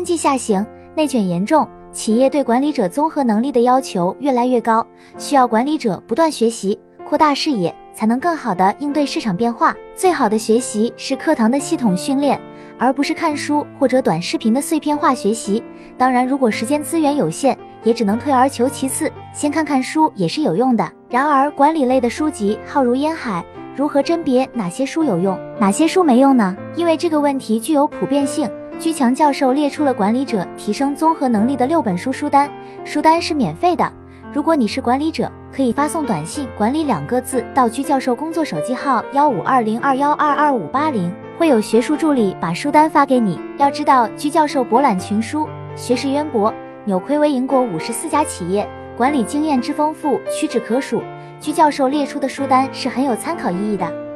经济下行，内卷严重，企业对管理者综合能力的要求越来越高，需要管理者不断学习，扩大视野，才能更好的应对市场变化。最好的学习是课堂的系统训练，而不是看书或者短视频的碎片化学习。当然，如果时间资源有限，也只能退而求其次，先看看书也是有用的。然而，管理类的书籍浩如烟海，如何甄别哪些书有用，哪些书没用呢？因为这个问题具有普遍性。居强教授列出了管理者提升综合能力的六本书书单，书单是免费的。如果你是管理者，可以发送短信“管理”两个字到居教授工作手机号幺五二零二幺二二五八零，会有学术助理把书单发给你。要知道，居教授博览群书，学识渊博，扭亏为盈过五十四家企业，管理经验之丰富屈指可数。居教授列出的书单是很有参考意义的。